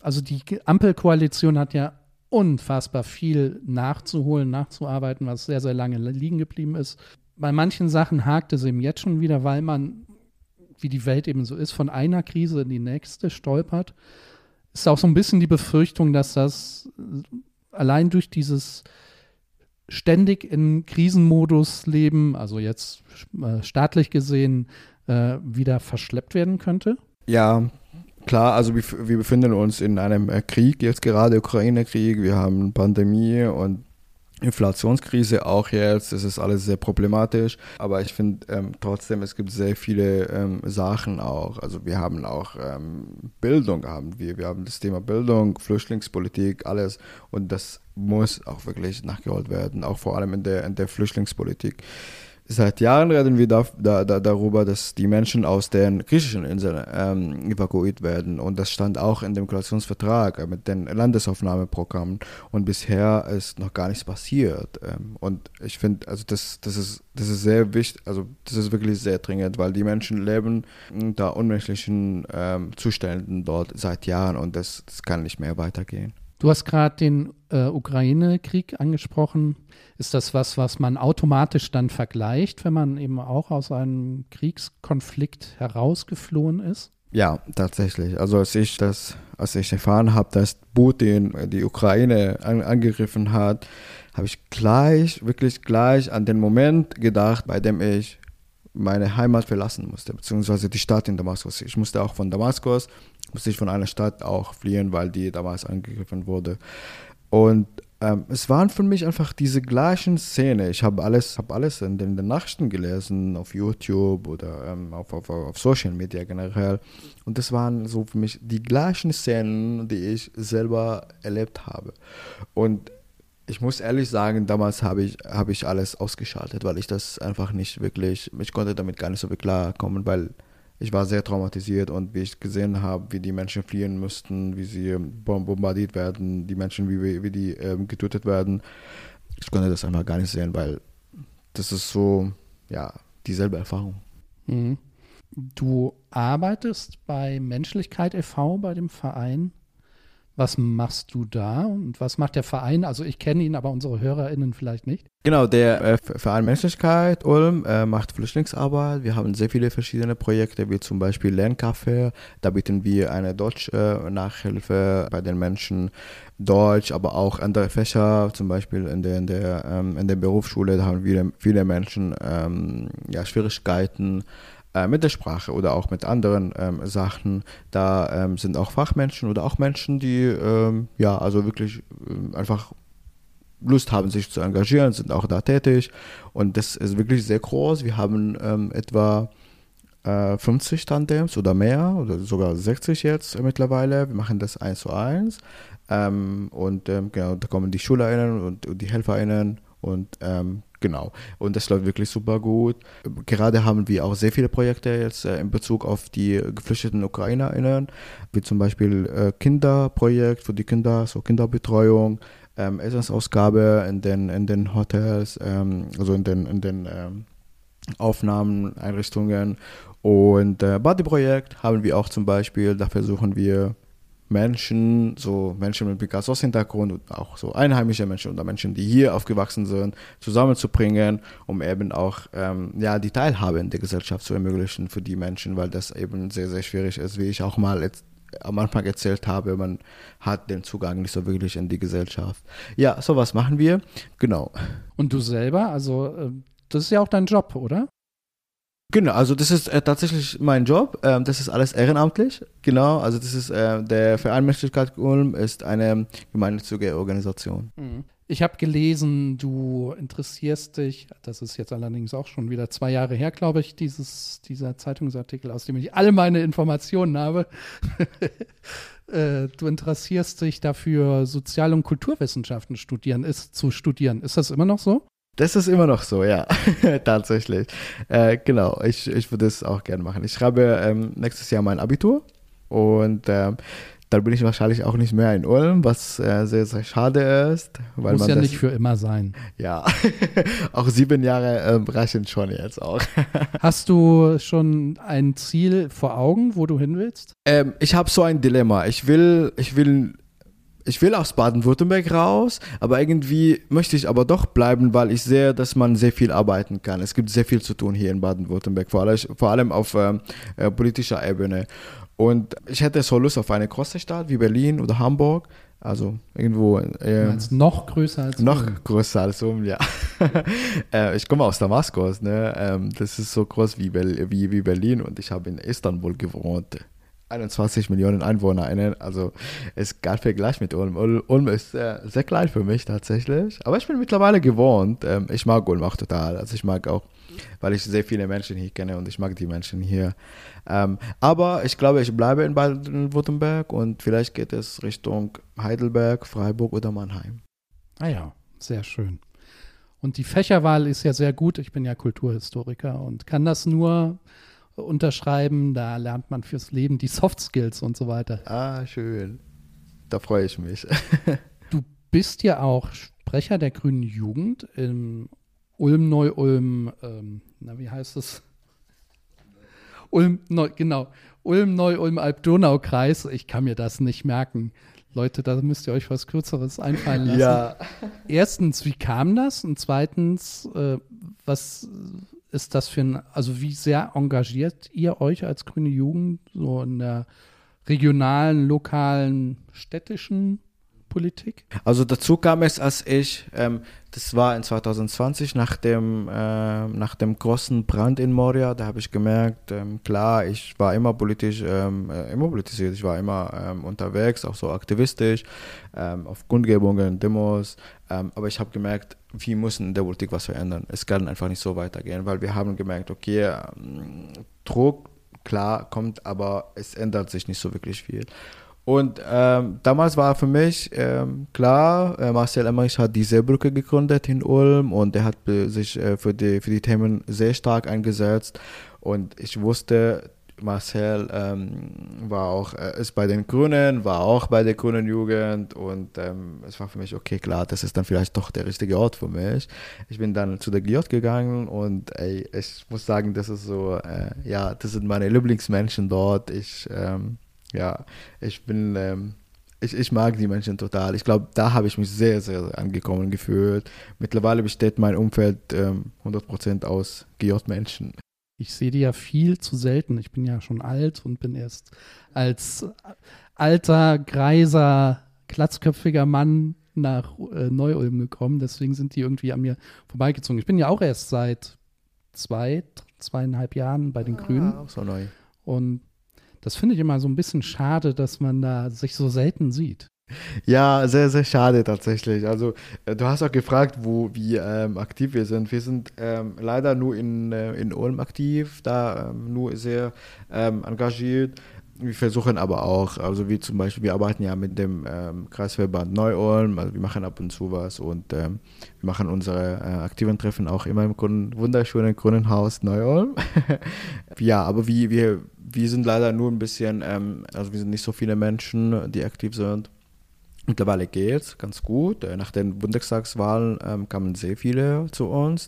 also die Ampelkoalition hat ja unfassbar viel nachzuholen, nachzuarbeiten, was sehr, sehr lange liegen geblieben ist bei manchen Sachen hakt es eben jetzt schon wieder, weil man, wie die Welt eben so ist, von einer Krise in die nächste stolpert. Ist auch so ein bisschen die Befürchtung, dass das allein durch dieses ständig in Krisenmodus leben, also jetzt äh, staatlich gesehen, äh, wieder verschleppt werden könnte? Ja, klar, also wir, befinden uns in einem äh, Krieg, jetzt gerade Ukraine-Krieg, wir haben Pandemie und Inflationskrise auch jetzt, das ist alles sehr problematisch, aber ich finde ähm, trotzdem, es gibt sehr viele ähm, Sachen auch. Also wir haben auch ähm, Bildung, haben wir, wir haben das Thema Bildung, Flüchtlingspolitik, alles und das muss auch wirklich nachgeholt werden, auch vor allem in der, in der Flüchtlingspolitik. Seit Jahren reden wir da, da, da, darüber, dass die Menschen aus den griechischen Inseln ähm, evakuiert werden. Und das stand auch in dem Koalitionsvertrag äh, mit den Landesaufnahmeprogrammen. Und bisher ist noch gar nichts passiert. Ähm, und ich finde, also das, das, ist, das ist sehr wichtig, also das ist wirklich sehr dringend, weil die Menschen leben unter unmenschlichen ähm, Zuständen dort seit Jahren und das, das kann nicht mehr weitergehen. Du hast gerade den äh, Ukraine-Krieg angesprochen. Ist das was, was man automatisch dann vergleicht, wenn man eben auch aus einem Kriegskonflikt herausgeflohen ist? Ja, tatsächlich. Also als ich das, als ich erfahren habe, dass Putin die Ukraine an, angegriffen hat, habe ich gleich, wirklich gleich an den Moment gedacht, bei dem ich meine Heimat verlassen musste, beziehungsweise die Stadt in Damaskus. Ich musste auch von Damaskus, musste ich von einer Stadt auch fliehen, weil die damals angegriffen wurde. Und ähm, es waren für mich einfach diese gleichen Szenen. Ich habe alles, hab alles in den, Nachrichten gelesen, auf YouTube oder ähm, auf, auf, auf Social Media generell. Und das waren so für mich die gleichen Szenen, die ich selber erlebt habe. Und ich muss ehrlich sagen, damals habe ich, hab ich alles ausgeschaltet, weil ich das einfach nicht wirklich, ich konnte damit gar nicht so wirklich klarkommen, weil ich war sehr traumatisiert und wie ich gesehen habe, wie die Menschen fliehen mussten, wie sie bombardiert werden, die Menschen, wie, wie die ähm, getötet werden, ich konnte das einfach gar nicht sehen, weil das ist so, ja, dieselbe Erfahrung. Mhm. Du arbeitest bei Menschlichkeit e.V., bei dem Verein. Was machst du da und was macht der Verein? Also ich kenne ihn, aber unsere HörerInnen vielleicht nicht. Genau, der äh, Verein Menschlichkeit Ulm äh, macht Flüchtlingsarbeit. Wir haben sehr viele verschiedene Projekte, wie zum Beispiel Lerncafé. Da bieten wir eine Deutsch-Nachhilfe äh, bei den Menschen. Deutsch, aber auch andere Fächer, zum Beispiel in der, in der, ähm, in der Berufsschule, da haben viele, viele Menschen ähm, ja, Schwierigkeiten äh, mit der Sprache oder auch mit anderen ähm, Sachen. Da ähm, sind auch Fachmenschen oder auch Menschen, die ähm, ja also wirklich ähm, einfach Lust haben, sich zu engagieren, sind auch da tätig. Und das ist wirklich sehr groß. Wir haben ähm, etwa äh, 50 Tandems oder mehr oder sogar 60 jetzt mittlerweile. Wir machen das eins zu eins. Ähm, und genau, da kommen die SchülerInnen und, und die HelferInnen und ähm, genau. Und das läuft wirklich super gut. Gerade haben wir auch sehr viele Projekte jetzt äh, in Bezug auf die geflüchteten UkrainerInnen, wie zum Beispiel äh, Kinderprojekt für die Kinder, so Kinderbetreuung, ähm, Essensausgabe in den, in den Hotels, ähm, also in den, in den ähm, Aufnahmeneinrichtungen. Und äh, Buddy-Projekt haben wir auch zum Beispiel, da versuchen wir Menschen, so Menschen mit Picasso-Hintergrund und auch so einheimische Menschen oder Menschen, die hier aufgewachsen sind, zusammenzubringen, um eben auch ähm, ja, die Teilhabe in der Gesellschaft zu ermöglichen für die Menschen, weil das eben sehr, sehr schwierig ist, wie ich auch mal jetzt am Anfang erzählt habe, man hat den Zugang nicht so wirklich in die Gesellschaft. Ja, sowas machen wir, genau. Und du selber, also äh, das ist ja auch dein Job, oder? Genau, also das ist äh, tatsächlich mein Job. Ähm, das ist alles ehrenamtlich. Genau, also das ist äh, der Verein Menschlichkeit Ulm ist eine gemeinnützige Organisation. Mhm. Ich habe gelesen, du interessierst dich, das ist jetzt allerdings auch schon wieder zwei Jahre her, glaube ich, dieses, dieser Zeitungsartikel, aus dem ich alle meine Informationen habe. äh, du interessierst dich dafür, Sozial- und Kulturwissenschaften studieren, ist, zu studieren. Ist das immer noch so? Das ist immer noch so, ja, tatsächlich. Äh, genau, ich, ich würde es auch gerne machen. Ich schreibe ähm, nächstes Jahr mein Abitur und ähm, dann bin ich wahrscheinlich auch nicht mehr in Ulm, was äh, sehr, sehr schade ist. Weil Muss man ja das, nicht für immer sein. Ja, auch sieben Jahre äh, reichen schon jetzt auch. Hast du schon ein Ziel vor Augen, wo du hin willst? Ähm, ich habe so ein Dilemma. Ich will, ich will ich will aus Baden-Württemberg raus, aber irgendwie möchte ich aber doch bleiben, weil ich sehe, dass man sehr viel arbeiten kann. Es gibt sehr viel zu tun hier in Baden-Württemberg, vor, allem, vor allem auf ähm, äh, politischer Ebene. Und ich hätte so Lust auf eine große Stadt wie Berlin oder Hamburg. Also irgendwo. Äh, noch größer als Noch um. größer als um, ja. äh, ich komme aus Damaskus, ne? Ähm, das ist so groß wie, wie, wie Berlin und ich habe in Istanbul gewohnt. 21 Millionen EinwohnerInnen, also ist gar Vergleich mit Ulm. Ulm ist sehr, sehr klein für mich tatsächlich, aber ich bin mittlerweile gewohnt. Ähm, ich mag Ulm auch total, also ich mag auch, weil ich sehr viele Menschen hier kenne und ich mag die Menschen hier. Ähm, aber ich glaube, ich bleibe in Baden-Württemberg und vielleicht geht es Richtung Heidelberg, Freiburg oder Mannheim. Ah ja, sehr schön. Und die Fächerwahl ist ja sehr gut. Ich bin ja Kulturhistoriker und kann das nur unterschreiben. Da lernt man fürs Leben die Soft Skills und so weiter. Ah, schön. Da freue ich mich. du bist ja auch Sprecher der Grünen Jugend im Ulm Neu-Ulm, ähm, na wie heißt es? Ulm, Neu, genau, Ulm Neu-Ulm Alb-Donau-Kreis. Ich kann mir das nicht merken. Leute, da müsst ihr euch was Kürzeres einfallen lassen. Ja. Erstens, wie kam das? Und zweitens, äh, was ist das für ein, also wie sehr engagiert ihr euch als grüne Jugend so in der regionalen, lokalen, städtischen Politik? Also dazu kam es, als ich, ähm, das war in 2020 nach dem, äh, nach dem großen Brand in Moria, da habe ich gemerkt, ähm, klar, ich war immer politisch, ähm, äh, immer politisiert, ich war immer ähm, unterwegs, auch so aktivistisch, ähm, auf Kundgebungen, Demos, ähm, aber ich habe gemerkt, wir müssen in der Politik was verändern. Es kann einfach nicht so weitergehen, weil wir haben gemerkt, okay, Druck, klar, kommt, aber es ändert sich nicht so wirklich viel. Und ähm, damals war für mich ähm, klar, äh, Marcel Emmerich hat die Seebrücke gegründet in Ulm und er hat sich äh, für, die, für die Themen sehr stark eingesetzt. Und ich wusste, Marcel ähm, war auch, äh, ist bei den Grünen, war auch bei der Grünen Jugend und ähm, es war für mich, okay, klar, das ist dann vielleicht doch der richtige Ort für mich. Ich bin dann zu der GJ gegangen und ey, ich muss sagen, das ist so, äh, ja, das sind meine Lieblingsmenschen dort. Ich, ähm, ja, ich bin, ähm, ich, ich mag die Menschen total. Ich glaube, da habe ich mich sehr, sehr angekommen gefühlt. Mittlerweile besteht mein Umfeld ähm, 100% aus GJ-Menschen. Ich sehe die ja viel zu selten. Ich bin ja schon alt und bin erst als alter, greiser, glatzköpfiger Mann nach äh, Neu-Ulm gekommen. Deswegen sind die irgendwie an mir vorbeigezogen. Ich bin ja auch erst seit zwei, zweieinhalb Jahren bei den ah, Grünen. Auch so neu. Und das finde ich immer so ein bisschen schade, dass man da sich so selten sieht. Ja, sehr, sehr schade tatsächlich. Also äh, du hast auch gefragt, wo wie ähm, aktiv wir sind. Wir sind ähm, leider nur in, äh, in Ulm aktiv, da ähm, nur sehr ähm, engagiert. Wir versuchen aber auch, also wie zum Beispiel, wir arbeiten ja mit dem ähm, Kreisverband Neu-Ulm, also wir machen ab und zu was und ähm, wir machen unsere äh, aktiven Treffen auch immer im grünen, wunderschönen grünen Haus Neu-Ulm. ja, aber wie, wir, wir sind leider nur ein bisschen, ähm, also wir sind nicht so viele Menschen, die aktiv sind. Mittlerweile geht es ganz gut. Äh, nach den Bundestagswahlen ähm, kamen sehr viele zu uns,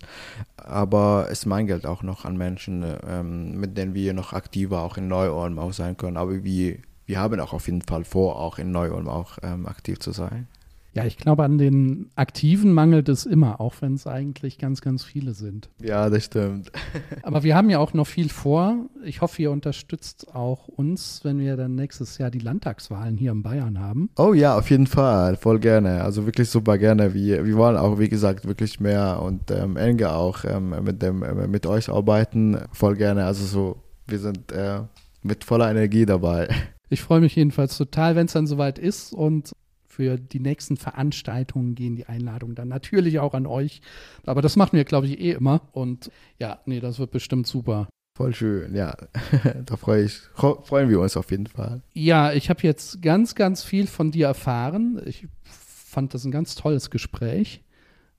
aber es mangelt auch noch an Menschen, ähm, mit denen wir noch aktiver auch in Neu-Ulm auch sein können. Aber wir, wir haben auch auf jeden Fall vor, auch in Neu-Ulm auch ähm, aktiv zu sein. Ja, ich glaube, an den Aktiven mangelt es immer, auch wenn es eigentlich ganz, ganz viele sind. Ja, das stimmt. Aber wir haben ja auch noch viel vor. Ich hoffe, ihr unterstützt auch uns, wenn wir dann nächstes Jahr die Landtagswahlen hier in Bayern haben. Oh ja, auf jeden Fall, voll gerne. Also wirklich super gerne. Wir, wir wollen auch, wie gesagt, wirklich mehr und ähm, enger auch ähm, mit, dem, äh, mit euch arbeiten. Voll gerne. Also so, wir sind äh, mit voller Energie dabei. Ich freue mich jedenfalls total, wenn es dann soweit ist und für die nächsten Veranstaltungen gehen die Einladungen dann natürlich auch an euch. Aber das machen wir, glaube ich, eh immer. Und ja, nee, das wird bestimmt super. Voll schön, ja. da freu ich, freuen wir uns auf jeden Fall. Ja, ich habe jetzt ganz, ganz viel von dir erfahren. Ich fand das ein ganz tolles Gespräch.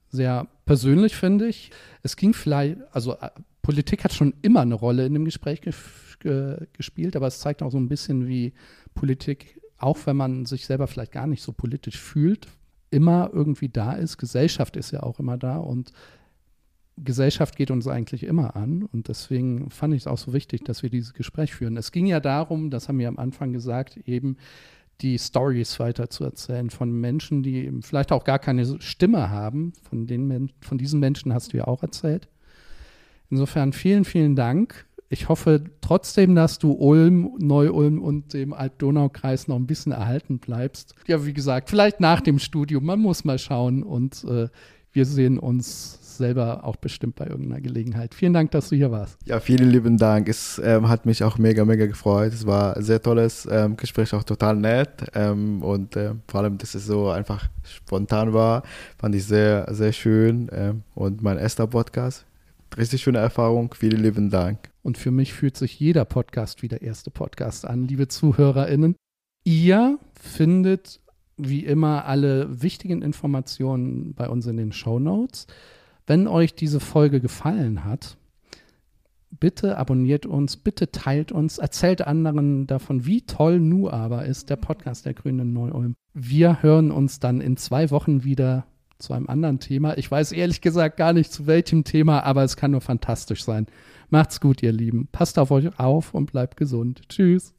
Sehr persönlich, finde ich. Es ging vielleicht, also äh, Politik hat schon immer eine Rolle in dem Gespräch ge ge gespielt, aber es zeigt auch so ein bisschen, wie Politik auch wenn man sich selber vielleicht gar nicht so politisch fühlt, immer irgendwie da ist. Gesellschaft ist ja auch immer da und Gesellschaft geht uns eigentlich immer an und deswegen fand ich es auch so wichtig, dass wir dieses Gespräch führen. Es ging ja darum, das haben wir am Anfang gesagt, eben die Stories weiter zu erzählen von Menschen, die vielleicht auch gar keine Stimme haben. Von, den, von diesen Menschen hast du ja auch erzählt. Insofern vielen, vielen Dank ich hoffe trotzdem, dass du Ulm, Neu-Ulm und dem Alb-Donau-Kreis noch ein bisschen erhalten bleibst. Ja, wie gesagt, vielleicht nach dem Studium, man muss mal schauen und äh, wir sehen uns selber auch bestimmt bei irgendeiner Gelegenheit. Vielen Dank, dass du hier warst. Ja, vielen lieben Dank. Es ähm, hat mich auch mega, mega gefreut. Es war ein sehr tolles ähm, Gespräch, auch total nett. Ähm, und äh, vor allem, dass es so einfach spontan war, fand ich sehr, sehr schön. Ähm, und mein erster Podcast richtig schöne Erfahrung. Vielen lieben Dank. Und für mich fühlt sich jeder Podcast wie der erste Podcast an, liebe ZuhörerInnen. Ihr findet wie immer alle wichtigen Informationen bei uns in den Show Notes. Wenn euch diese Folge gefallen hat, bitte abonniert uns, bitte teilt uns, erzählt anderen davon, wie toll Nu aber ist, der Podcast der Grünen Neu-Ulm. Wir hören uns dann in zwei Wochen wieder zu einem anderen Thema. Ich weiß ehrlich gesagt gar nicht zu welchem Thema, aber es kann nur fantastisch sein. Macht's gut, ihr Lieben. Passt auf euch auf und bleibt gesund. Tschüss.